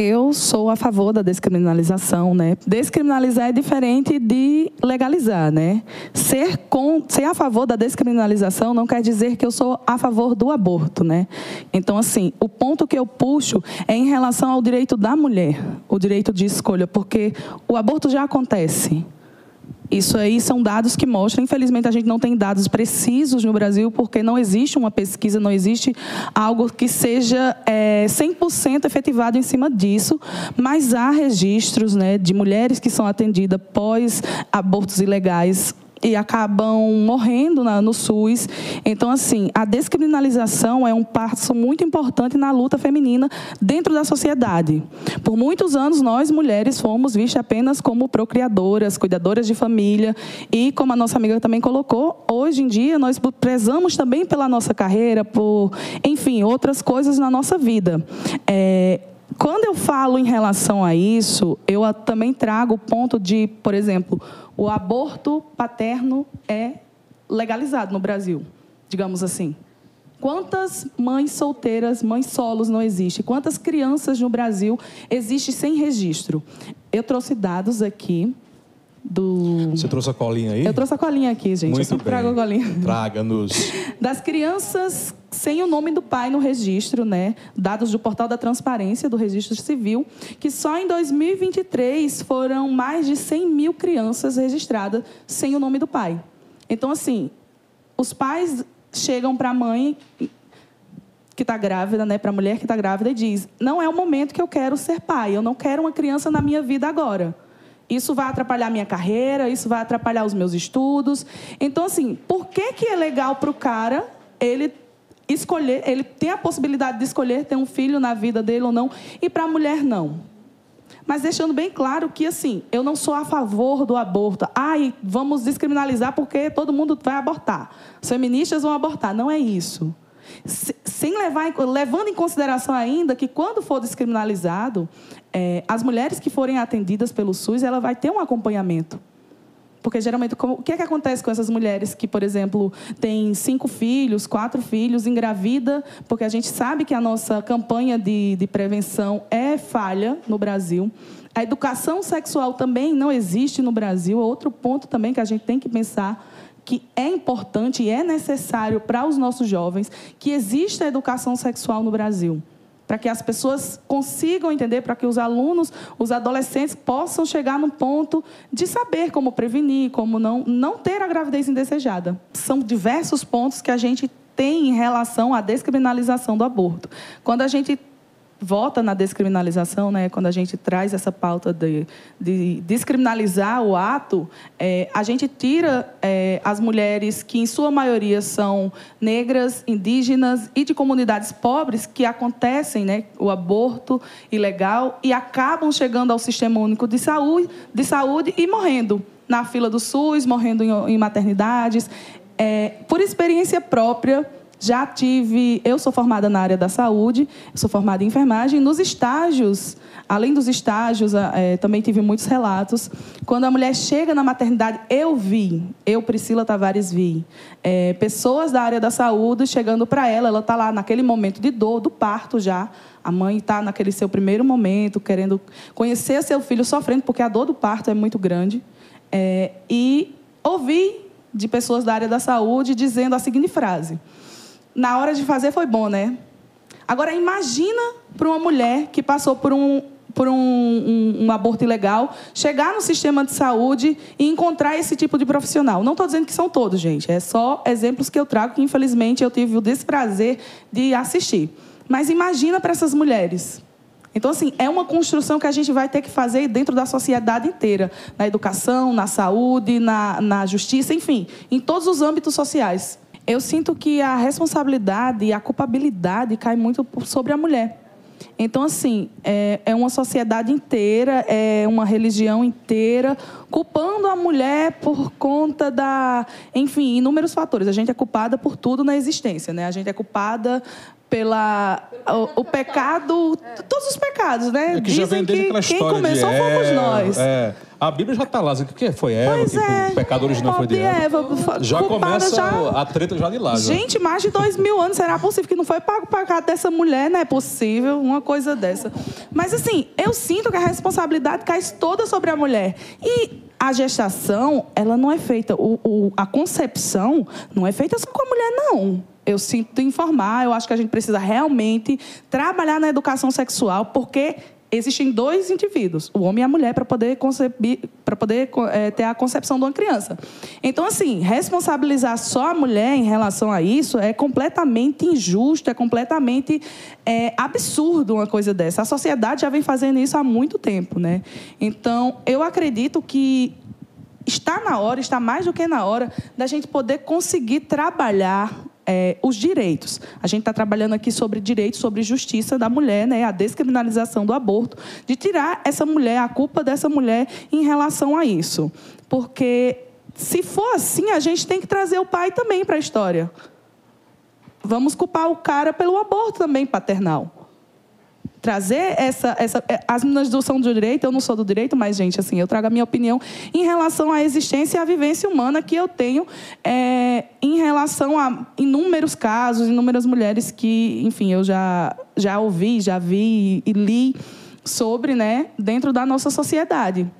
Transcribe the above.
Eu sou a favor da descriminalização, né? Descriminalizar é diferente de legalizar, né? Ser, com, ser a favor da descriminalização não quer dizer que eu sou a favor do aborto, né? Então, assim, o ponto que eu puxo é em relação ao direito da mulher, o direito de escolha, porque o aborto já acontece. Isso aí são dados que mostram, infelizmente a gente não tem dados precisos no Brasil, porque não existe uma pesquisa, não existe algo que seja é, 100% efetivado em cima disso, mas há registros né, de mulheres que são atendidas pós abortos ilegais e acabam morrendo na, no SUS. Então, assim, a descriminalização é um passo muito importante na luta feminina dentro da sociedade. Por muitos anos, nós, mulheres, fomos vistas apenas como procriadoras, cuidadoras de família, e, como a nossa amiga também colocou, hoje em dia nós prezamos também pela nossa carreira, por, enfim, outras coisas na nossa vida. É, quando eu falo em relação a isso, eu também trago o ponto de, por exemplo, o aborto paterno é legalizado no Brasil, digamos assim. Quantas mães solteiras, mães solos não existem? Quantas crianças no Brasil existem sem registro? Eu trouxe dados aqui do. Você trouxe a colinha aí? Eu trouxe a colinha aqui, gente. Muito Eu trago a colinha. Traga-nos. Das crianças sem o nome do pai no registro, né? Dados do Portal da Transparência do Registro Civil, que só em 2023 foram mais de 100 mil crianças registradas sem o nome do pai. Então, assim, os pais chegam para a mãe que está grávida, né, para a mulher que está grávida e diz: não é o momento que eu quero ser pai, eu não quero uma criança na minha vida agora. Isso vai atrapalhar minha carreira, isso vai atrapalhar os meus estudos. Então, assim, por que, que é legal para o cara ele escolher, ele tem a possibilidade de escolher ter um filho na vida dele ou não, e para a mulher não? Mas deixando bem claro que, assim, eu não sou a favor do aborto. Ai, vamos descriminalizar porque todo mundo vai abortar. Os feministas vão abortar. Não é isso sem levar, levando em consideração ainda que quando for descriminalizado, é, as mulheres que forem atendidas pelo SUS, ela vai ter um acompanhamento. Porque geralmente, como, o que é que acontece com essas mulheres que, por exemplo, têm cinco filhos, quatro filhos, engravida? Porque a gente sabe que a nossa campanha de, de prevenção é falha no Brasil. A educação sexual também não existe no Brasil. Outro ponto também que a gente tem que pensar que é importante e é necessário para os nossos jovens que exista educação sexual no Brasil. Para que as pessoas consigam entender, para que os alunos, os adolescentes possam chegar no ponto de saber como prevenir, como não, não ter a gravidez indesejada. São diversos pontos que a gente tem em relação à descriminalização do aborto. Quando a gente vota na descriminalização, né, quando a gente traz essa pauta de, de descriminalizar o ato, é, a gente tira é, as mulheres que, em sua maioria, são negras, indígenas e de comunidades pobres, que acontecem né, o aborto ilegal e acabam chegando ao Sistema Único de Saúde, de saúde e morrendo na fila do SUS, morrendo em, em maternidades. É, por experiência própria, já tive, eu sou formada na área da saúde, sou formada em enfermagem. Nos estágios, além dos estágios, é, também tive muitos relatos. Quando a mulher chega na maternidade, eu vi, eu, Priscila Tavares, vi é, pessoas da área da saúde chegando para ela. Ela está lá naquele momento de dor, do parto já. A mãe está naquele seu primeiro momento, querendo conhecer seu filho sofrendo, porque a dor do parto é muito grande. É, e ouvi de pessoas da área da saúde dizendo a seguinte frase na hora de fazer foi bom, né? Agora, imagina para uma mulher que passou por um, por um, um, um, aborto ilegal, chegar no sistema de saúde e encontrar esse tipo de profissional. Não estou dizendo que são todos, gente. É só exemplos que eu trago que, infelizmente, eu tive o desprazer de assistir. Mas imagina para essas mulheres. Então, assim, é uma construção que a gente vai ter que fazer dentro da sociedade inteira. Na educação, na saúde, na, na justiça, enfim, em todos os âmbitos sociais eu sinto que a responsabilidade e a culpabilidade cai muito sobre a mulher. Então, assim, é, é, uma sociedade inteira, é uma religião inteira, culpando a mulher por conta da. Enfim, inúmeros fatores. A gente é culpada por tudo na existência, né? A gente é culpada pela o, o pecado, todos os pecados, né? É que já vem desde aquela quem começou de fomos nós. É. A Bíblia já está lá, dizendo que foi Eva, Pois que é. o pecado original foi de Eva. Eva, Já começa já- a treta já de lá. já. Gente, mais de dois mil anos, será possível que não foi pago o pecado dessa mulher? Não é possível uma coisa dessa. Mas assim, eu sinto que a responsabilidade cai toda sobre a mulher. E a gestação, ela não é feita, o, o- a concepção não é feita só com a mulher, não. Eu sinto informar, eu acho que a gente precisa realmente trabalhar na educação sexual, porque existem dois indivíduos, o homem e a mulher, para poder conceber, para poder eh, ter a concepção de uma criança. Então, assim, responsabilizar só a mulher em relação a isso é completamente injusto, é completamente eh, absurdo uma coisa dessa. A sociedade já vem fazendo isso há muito tempo, né? Então, eu acredito que está na hora, está mais do que na hora, da gente poder conseguir trabalhar eh, os direitos. A gente está trabalhando aqui sobre direitos, sobre justiça da mulher, né, a descriminalização do aborto, de tirar essa mulher, a culpa dessa mulher em relação a isso. Porque, se for assim, a gente tem que trazer o pai também para a história. Vamos culpar o cara pelo aborto também paternal trazer essa, essa é, as meninas do são do direito eu não sou do direito mas gente assim eu trago a minha opinião em relação à existência e à vivência humana que eu tenho é, em relação a inúmeros casos inúmeras mulheres que enfim eu já já ouvi já vi e li sobre né dentro da nossa sociedade